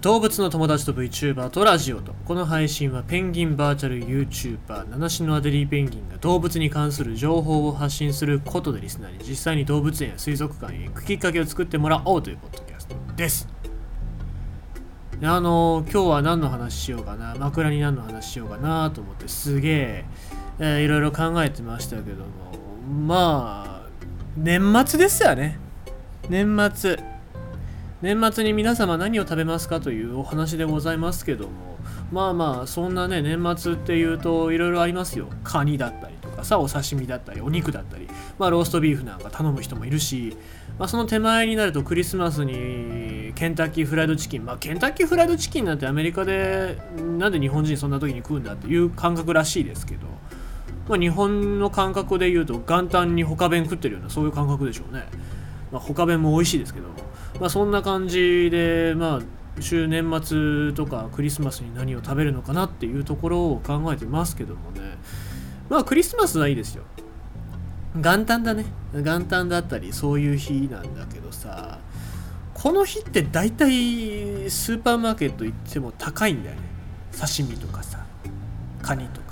動物の友達と VTuber とラジオと。この配信はペンギンバーチャル YouTuber 七種のアデリーペンギンが動物に関する情報を発信することでリスナーに実際に動物園や水族館へ行くきっかけを作ってもらおうというポッドキャストです。あの今日は何の話しようかな？枕に何の話しようかなと思ってすげええーいろいろ考えてましたけども。まあ年末ですよね。年末。年末に皆様何を食べますかというお話でございますけどもまあまあそんなね年末っていうといろいろありますよ。カニだったりとかさお刺身だったりお肉だったり。まあローストビーフなんか頼む人もいるしまあその手前になるとクリスマスにケンタッキーフライドチキン。まあケンタッキーフライドチキンなんてアメリカでなんで日本人そんな時に食うんだっていう感覚らしいですけどまあ日本の感覚で言うと元旦に他弁食ってるようなそういう感覚でしょうね。まあ他弁も美味しいですけどまあそんな感じでまあ週年末とかクリスマスに何を食べるのかなっていうところを考えてますけどもね。まあクリスマスはいいですよ。元旦だね。元旦だったりそういう日なんだけどさこの日って大体スーパーマーケット行っても高いんだよね。刺身とかさカニとか。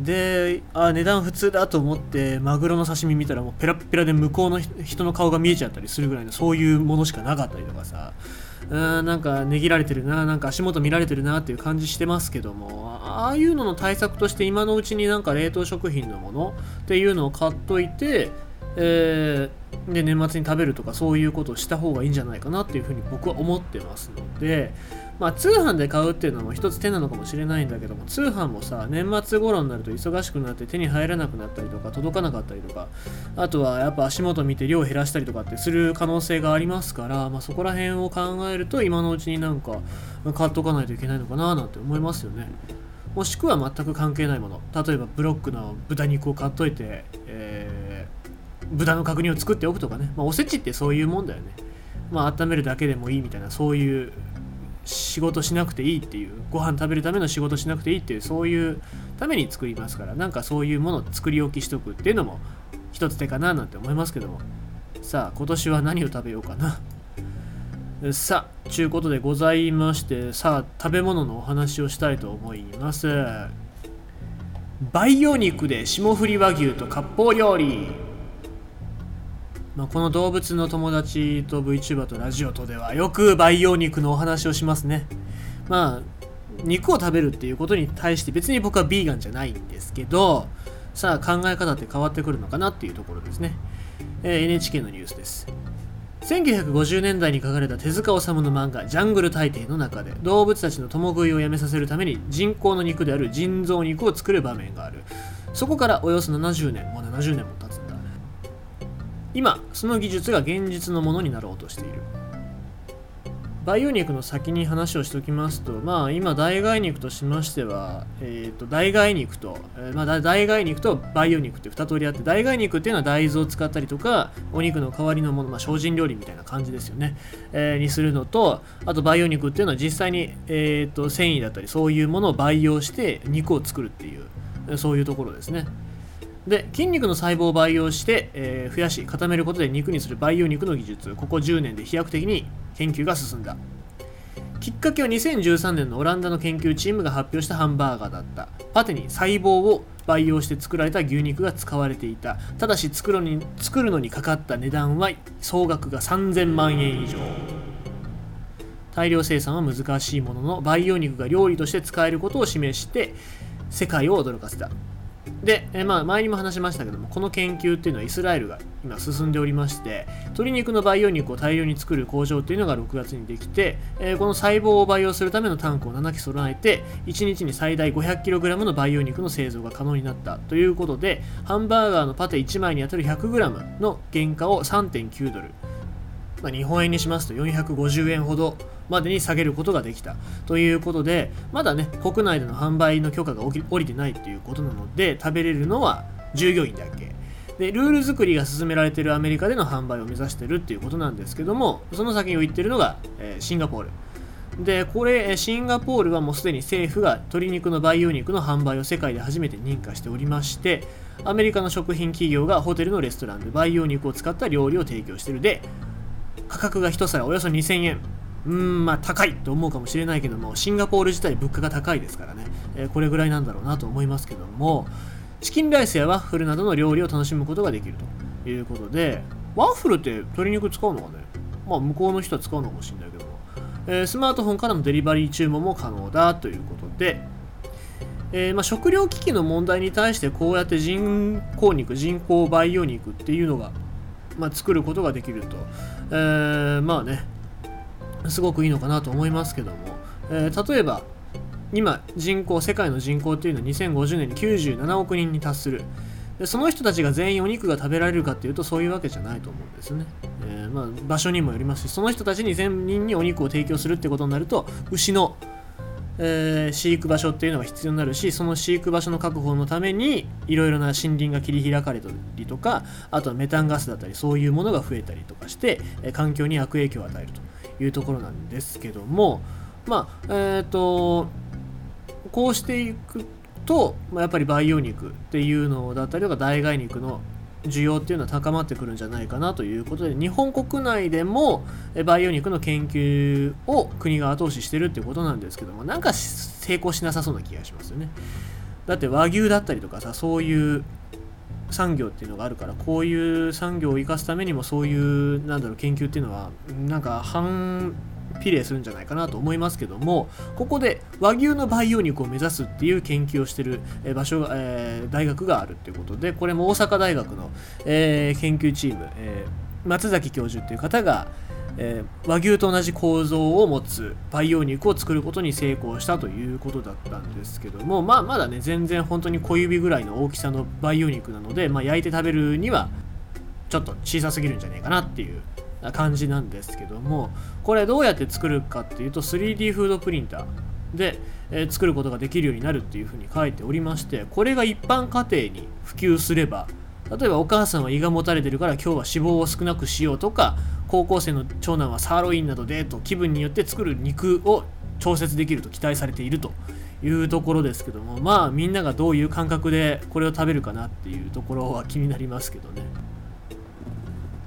であ値段普通だと思ってマグロの刺身見たらもうペラペラで向こうの人の顔が見えちゃったりするぐらいのそういうものしかなかったりとかさ。うんなんか値切られてるななんか足元見られてるなっていう感じしてますけどもああいうのの対策として今のうちになんか冷凍食品のものっていうのを買っといてえーで年末に食べるとかそういうことをした方がいいんじゃないかなっていうふうに僕は思ってますのでまあ通販で買うっていうのも一つ手なのかもしれないんだけども通販もさ年末頃になると忙しくなって手に入らなくなったりとか届かなかったりとかあとはやっぱ足元見て量を減らしたりとかってする可能性がありますから、まあ、そこら辺を考えると今のうちになんか買っとかないといけないのかななんて思いますよね。もしくは全く関係ないもの。例えばブロックの豚肉を買っといて、えー豚の角煮を作っておくとかね、まあ、おせちってそういうもんだよね。まあ温めるだけでもいいみたいなそういう仕事しなくていいっていうご飯食べるための仕事しなくていいっていうそういうために作りますからなんかそういうものを作り置きしとくっていうのも一つ手かななんて思いますけども。さあ今年は何を食べようかな。さあちゅうことでございましてさあ食べ物のお話をしたいと思います。培養肉で霜降り和牛と割烹料理。まあ、この動物の友達と VTuber とラジオとではよく培養肉のお話をしますね。まあ肉を食べるっていうことに対して別に僕はビーガンじゃないんですけどさあ考え方って変わってくるのかなっていうところですね、えー NHK のニュースです。1950年代に書かれた手塚治虫の漫画「ジャングル大帝」の中で動物たちの共食いをやめさせるために人工の肉である人造肉を作る場面がある。そこからおよそ70年もう70年も経今その技術が現実のものになろうとしている。培養肉の先に話をしておきますとまあ今代替肉としましては、えー、と代替肉と、えーまあ、代替肉と培養肉って2通りあって代替肉っていうのは大豆を使ったりとかお肉の代わりのもの、まあ、精進料理みたいな感じですよね、えーにするのとあと培養肉っていうのは実際に、えー、と繊維だったりそういうものを培養して肉を作るっていうそういうところですね。で筋肉の細胞を培養して、えー増やし固めることで肉にする培養肉の技術。ここ10年で飛躍的に研究が進んだ。きっかけは2013年のオランダの研究チームが発表したハンバーガーだった。パテに細胞を培養して作られた牛肉が使われていた。ただし作るに作るのにかかった値段は総額が3000万円以上。大量生産は難しいものの培養肉が料理として使えることを示して世界を驚かせた。で、えまあ、前にも話しましたけどもこの研究っていうのはイスラエルが今進んでおりまして鶏肉の培養肉を大量に作る工場っていうのが6月にできて、えこの細胞を培養するためのタンクを7基備えて1日に最大 500kg の培養肉の製造が可能になったということでハンバーガーのパテ1枚にあたる 100g の原価を3.9ドル。まあ、日本円にしますと450円ほどまでに下げることができた。ということでまだね国内での販売の許可が下りてないっていうことなので食べれるのは従業員だけ。でルール作りが進められているアメリカでの販売を目指してるっていうことなんですけどもその先を言ってるのが、えーシンガポール。でこれシンガポールはもうすでに政府が鶏肉の培養肉の販売を世界で初めて認可しておりましてアメリカの食品企業がホテルのレストランで培養肉を使った料理を提供してる。で価格が1皿およそ2000円。うーんまあ高いと思うかもしれないけどもシンガポール自体物価が高いですからね、えーこれぐらいなんだろうなと思いますけどもチキンライスやワッフルなどの料理を楽しむことができると。いうことでワッフルって鶏肉使うのかね？まあ向こうの人は使うのかもしれないけども、えースマートフォンからのデリバリー注文も可能だということで。えーまあ、食糧危機の問題に対してこうやって人工肉人工培養肉っていうのが、まあ、作ることができると、えーまあねすごくいいのかなと思いますけども、えー例えば今人口世界の人口っていうのは2050年に97億人に達する。でその人たちが全員お肉が食べられるかっていうとそういうわけじゃないと思うんですね、えーまあ、場所にもよりますしその人たちに全人にお肉を提供するってことになると牛のえー飼育場所っていうのが必要になるしその飼育場所の確保のためにいろいろな森林が切り開かれたりとかあとはメタンガスだったりそういうものが増えたりとかして、え環境に悪影響を与えるというところなんですけどもまあえっ、とこうしていくと、まあ、やっぱり培養肉っていうのだったりとか代替肉の需要っていうのは高まってくるんじゃないかなということで日本国内でも培養肉の研究を国が後押ししてるっていうことなんですけどもなんか成功しなさそうな気がしますよね。だって和牛だったりとかさそういう産業っていうのがあるからこういう産業を生かすためにもそういうなんだろう研究っていうのはなんか反比例するんじゃないかなと思いますけどもここで和牛の培養肉を目指すっていう研究をしてる場所が、えー大学があるっていうことでこれも大阪大学の、えー研究チーム、えー松崎教授っていう方が、えー和牛と同じ構造を持つ培養肉を作ることに成功したということだったんですけどもまあまだね全然本当に小指ぐらいの大きさの培養肉なので、まあ、焼いて食べるにはちょっと小さすぎるんじゃないかなっていう感じなんですけどもこれどうやって作るかっていうと 3D フードプリンターで、え作ることができるようになるっていうふうに書いておりましてこれが一般家庭に普及すれば例えばお母さんは胃がもたれてるから今日は脂肪を少なくしようとか高校生の長男はサーロインなどでと気分によって作る肉を調節できると期待されているというところですけどもまあみんながどういう感覚でこれを食べるかなっていうところは気になりますけどね。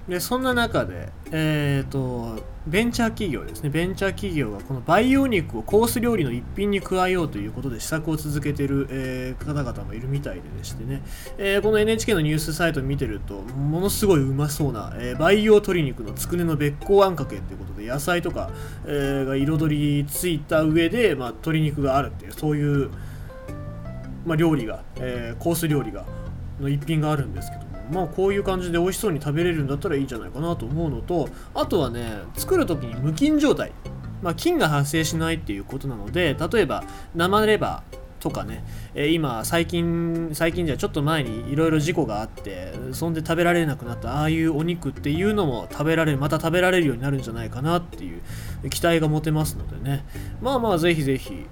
でそんな中で、えー、とベンチャー企業ですね。ベンチャー企業がこの培養肉をコース料理の一品に加えようということで試作を続けている、えー方々もいるみたいででしてね、えーこの NHK のニュースサイトを見てるとものすごいうまそうな、えー培養鶏肉のつくねのべっこうあんかけっていうことで野菜とか、えーが彩りついた上で、まあ、鶏肉があるっていうそういう、まあ、料理が、えーコース料理がの一品があるんですけどまあこういう感じで美味しそうに食べれるんだったらいいんじゃないかなと思うのとあとはね作る時に無菌状態。まあ菌が発生しないっていうことなので例えば生レバーとかね、えー今最近最近じゃちょっと前にいろいろ事故があってそんで食べられなくなったああいうお肉っていうのも食べられるまた食べられるようになるんじゃないかなっていう期待が持てますのでね。まあまあぜひぜひ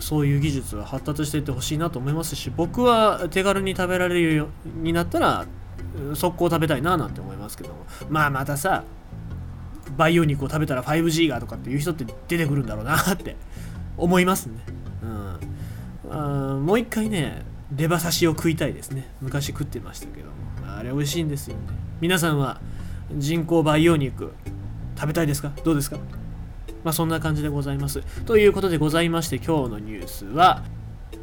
そういう技術は発達していってほしいなと思いますし僕は手軽に食べられるようになったら速攻食べたいななんて思いますけども。まあまたさ培養肉を食べたら 5G がとかっていう人って出てくるんだろうなって思いますね。うん。もう一回ねレバ刺しを食いたいですね。昔食ってましたけども。あれ美味しいんですよね。皆さんは人工培養肉食べたいですか？どうですか？まあそんな感じでございます。ということでございまして今日のニュースは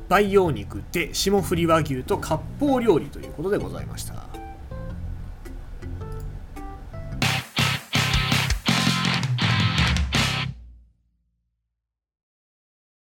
培養肉で霜降り和牛と割烹料理ということでございました。